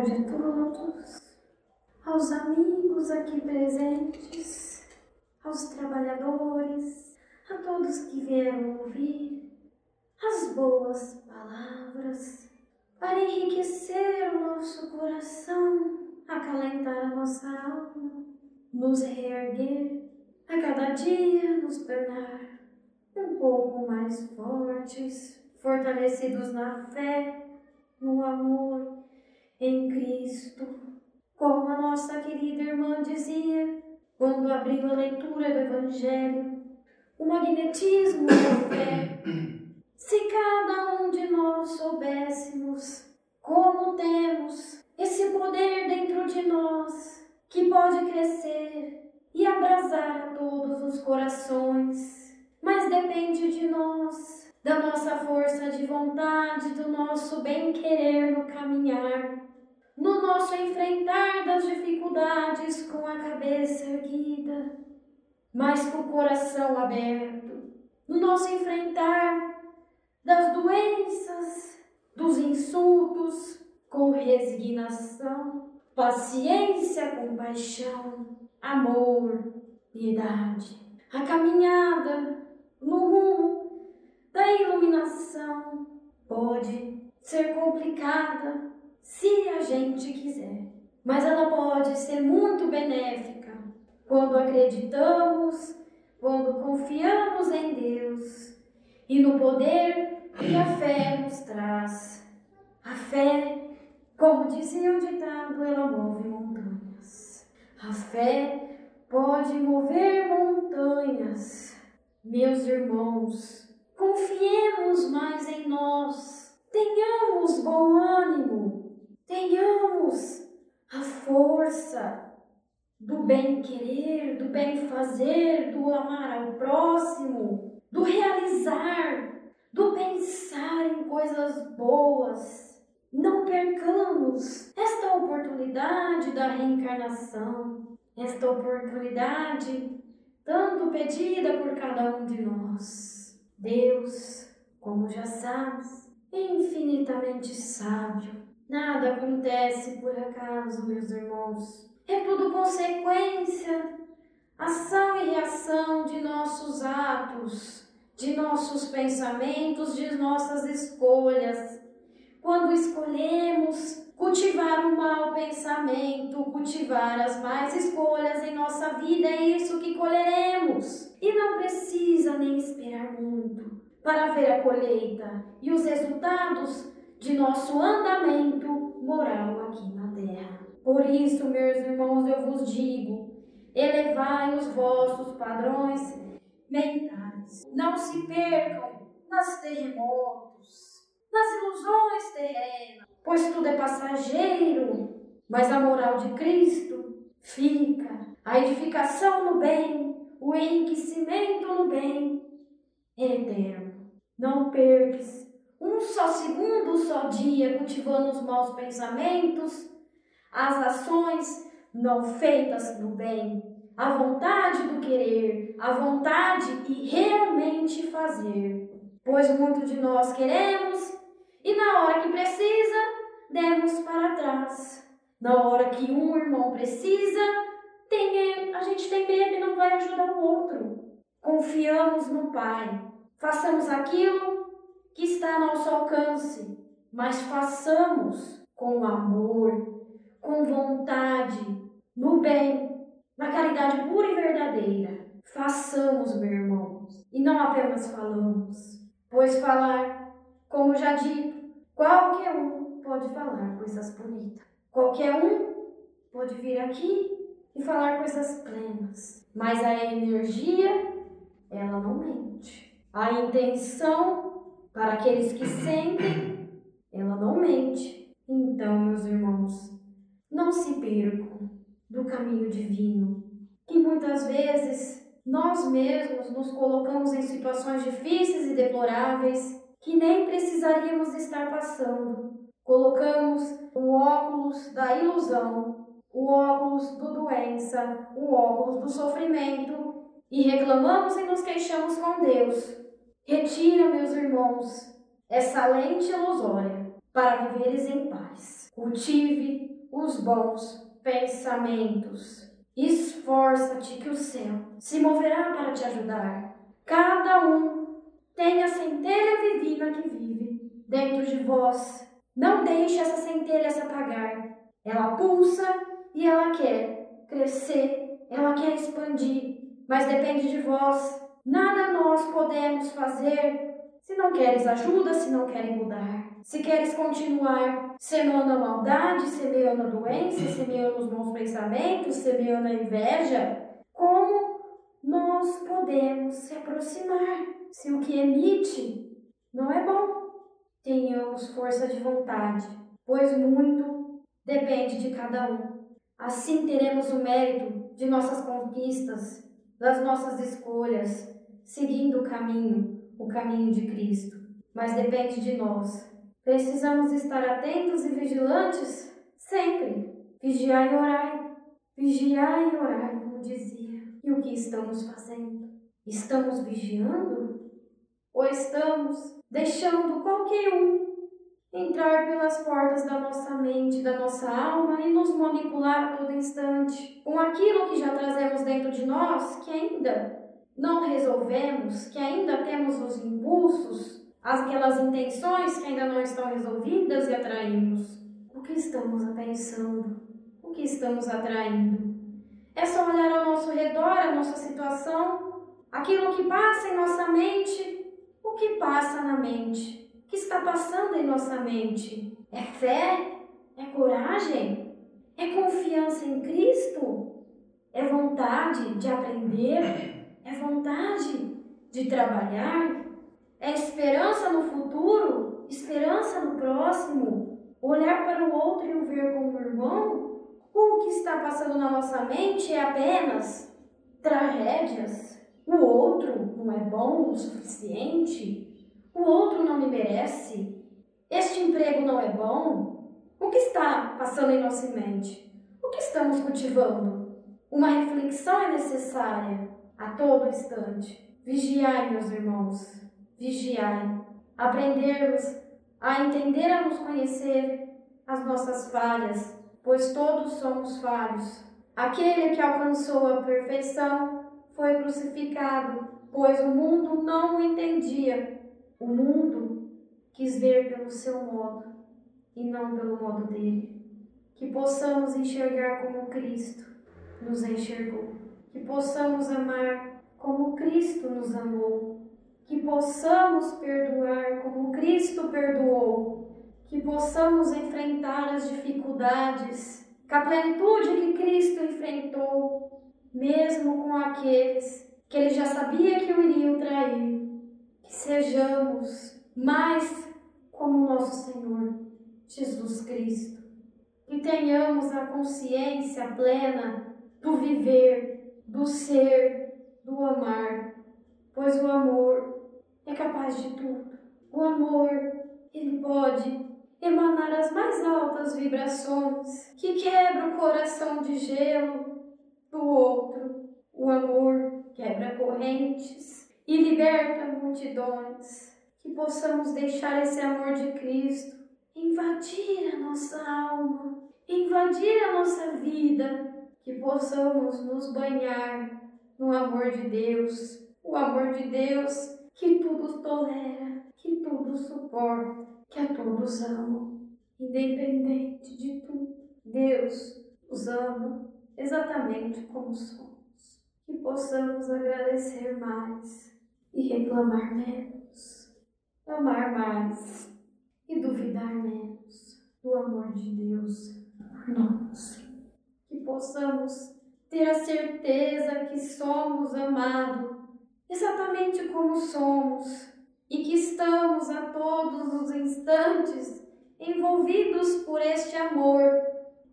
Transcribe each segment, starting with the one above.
a todos, aos amigos aqui presentes, aos trabalhadores, a todos que vieram ouvir as boas palavras para enriquecer o nosso coração, acalentar a nossa alma, nos reerguer, a cada dia nos tornar um pouco mais fortes, fortalecidos na fé, no amor em Cristo. Como a nossa querida irmã dizia quando abriu a leitura do Evangelho, o magnetismo da fé. Se cada um de nós soubéssemos como temos esse poder dentro de nós que pode crescer e abrasar a todos os corações, mas depende de nós, da nossa força de vontade, do nosso bem-querer no caminhar no nosso enfrentar com a cabeça erguida, mas com o coração aberto, no nosso enfrentar das doenças, dos insultos, com resignação, paciência, compaixão, amor, piedade. A caminhada no rumo da iluminação pode ser complicada se a gente quiser. Mas ela pode ser muito benéfica quando acreditamos, quando confiamos em Deus e no poder que a fé nos traz. A fé, como dizia o ditado, ela move montanhas. A fé pode mover montanhas. Meus irmãos, confiemos mais em nós. Tenhamos bom ânimo tenhamos a força do bem-querer, do bem-fazer, do amar ao próximo, do realizar, do pensar em coisas boas. Não percamos esta oportunidade da reencarnação, esta oportunidade tanto pedida por cada um de nós. Deus, como já sabes, é infinitamente sábio Nada acontece por acaso, meus irmãos. É tudo consequência, ação e reação de nossos atos, de nossos pensamentos, de nossas escolhas. Quando escolhemos cultivar o um mau pensamento, cultivar as más escolhas em nossa vida, é isso que colheremos. E não precisa nem esperar muito para ver a colheita e os resultados de nosso andamento moral aqui na terra. Por isso, meus irmãos, eu vos digo: elevai os vossos padrões mentais. Não se percam nas terremotos, nas ilusões terrenas, pois tudo é passageiro, mas a moral de Cristo fica. A edificação no bem, o enriquecimento no bem é eterno. Não percas um só segundo, um só dia, cultivando os maus pensamentos, as ações não feitas no bem, a vontade do querer, a vontade e realmente fazer. Pois muito de nós queremos e na hora que precisa, demos para trás. Na hora que um irmão precisa, tem, a gente tem medo e não vai ajudar o outro. Confiamos no Pai. Façamos aquilo que está ao nosso alcance, mas façamos com amor, com vontade, no bem, na caridade pura e verdadeira. Façamos, meu irmão, e não apenas falamos, pois falar, como já dito, qualquer um pode falar coisas bonitas. Qualquer um pode vir aqui e falar coisas plenas, mas a energia, ela não mente. A intenção para aqueles que sentem, ela não mente. Então, meus irmãos, não se percam do caminho divino, que muitas vezes nós mesmos nos colocamos em situações difíceis e deploráveis que nem precisaríamos estar passando. Colocamos o óculos da ilusão, o óculos do doença, o óculos do sofrimento e reclamamos e nos queixamos com Deus. Retira, meus irmãos, essa lente ilusória para viveres em paz. Cultive os bons pensamentos. Esforça-te que o céu se moverá para te ajudar. Cada um tem a centelha divina que vive dentro de vós. Não deixe essa centelha se apagar. Ela pulsa e ela quer crescer, ela quer expandir, mas depende de vós. Nada nós podemos fazer se não queres ajuda, se não queres mudar, se queres continuar semeando a maldade, semeando a doença, semeando os bons pensamentos, semeando a inveja, como nós podemos se aproximar se o que emite não é bom? Tenhamos força de vontade, pois muito depende de cada um. Assim teremos o mérito de nossas conquistas, das nossas escolhas, seguindo o caminho o caminho de Cristo, mas depende de nós. Precisamos estar atentos e vigilantes sempre. Vigiai e orai. Vigiai e orai, como dizia. E o que estamos fazendo? Estamos vigiando? Ou estamos deixando qualquer um entrar pelas portas da nossa mente, da nossa alma e nos manipular a todo instante com aquilo que já trazemos dentro de nós que ainda não resolvemos, que ainda temos os impulsos, aquelas intenções que ainda não estão resolvidas e atraímos. O que estamos pensando? O que estamos atraindo? É só olhar ao nosso redor, a nossa situação, aquilo que passa em nossa mente. O que passa na mente? O que está passando em nossa mente? É fé? É coragem? É confiança em Cristo? É vontade de aprender? É vontade de trabalhar, é esperança no futuro, esperança no próximo, olhar para o outro e o ver como irmão. O que está passando na nossa mente é apenas tragédias. O outro não é bom o suficiente. O outro não me merece. Este emprego não é bom. O que está passando em nossa mente? O que estamos cultivando? Uma reflexão é necessária a todo instante. Vigiai, meus irmãos, vigiai. Aprendermos a entender, a nos conhecer as nossas falhas, pois todos somos falhos. Aquele que alcançou a perfeição foi crucificado, pois o mundo não o entendia. O mundo quis ver pelo seu modo e não pelo modo dele. Que possamos enxergar como Cristo nos enxergou que possamos amar como Cristo nos amou, que possamos perdoar como Cristo perdoou, que possamos enfrentar as dificuldades com a plenitude que Cristo enfrentou, mesmo com aqueles que ele já sabia que o iriam trair. Que sejamos mais como nosso Senhor Jesus Cristo. Que tenhamos a consciência plena do viver do ser, do amar, pois o amor é capaz de tudo. O amor, ele pode emanar as mais altas vibrações que quebra o coração de gelo do outro. O amor quebra correntes e liberta multidões. Que possamos deixar esse amor de Cristo invadir a nossa alma, invadir a nossa vida que possamos nos banhar no amor de Deus, o amor de Deus que tudo tolera, que tudo suporta, que a todos ama, independente de tudo. Deus os ama exatamente como somos. Que possamos agradecer mais e reclamar menos, amar mais e duvidar menos do amor de Deus por nós possamos ter a certeza que somos amados exatamente como somos e que estamos a todos os instantes envolvidos por este amor,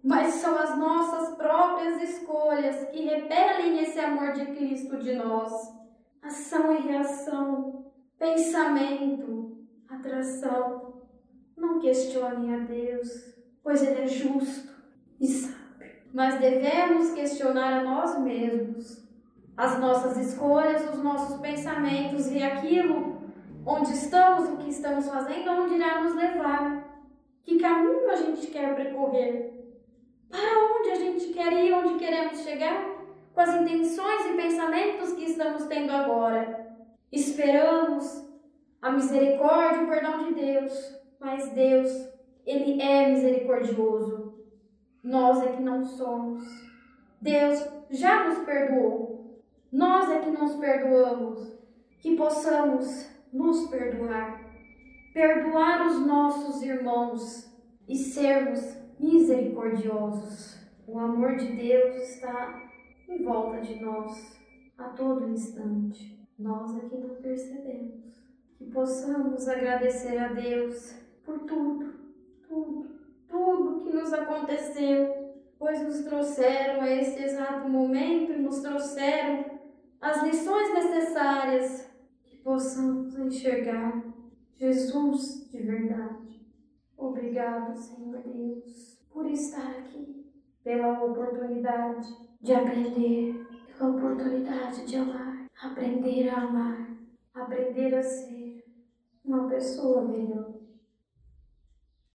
mas são as nossas próprias escolhas que repelem esse amor de Cristo de nós. Ação e reação, pensamento, atração. Não questionem a Deus, pois Ele é justo e sábio mas devemos questionar a nós mesmos, as nossas escolhas, os nossos pensamentos e aquilo onde estamos, o que estamos fazendo, onde irá nos levar. Que caminho a gente quer percorrer? Para onde a gente quer ir, onde queremos chegar? Com as intenções e pensamentos que estamos tendo agora. Esperamos a misericórdia e o perdão de Deus, mas Deus, Ele é misericordioso. Nós é que não somos. Deus já nos perdoou. Nós é que nos perdoamos. Que possamos nos perdoar. Perdoar os nossos irmãos e sermos misericordiosos. O amor de Deus está em volta de nós a todo instante. Nós é que não percebemos. Que possamos agradecer a Deus por tudo, tudo, tudo que nos aconteceu, pois nos trouxeram a este exato momento e nos trouxeram as lições necessárias que possamos enxergar Jesus de verdade. Obrigado, Senhor Deus, por estar aqui, pela oportunidade de aprender, pela oportunidade de amar, aprender a amar, aprender a ser uma pessoa melhor.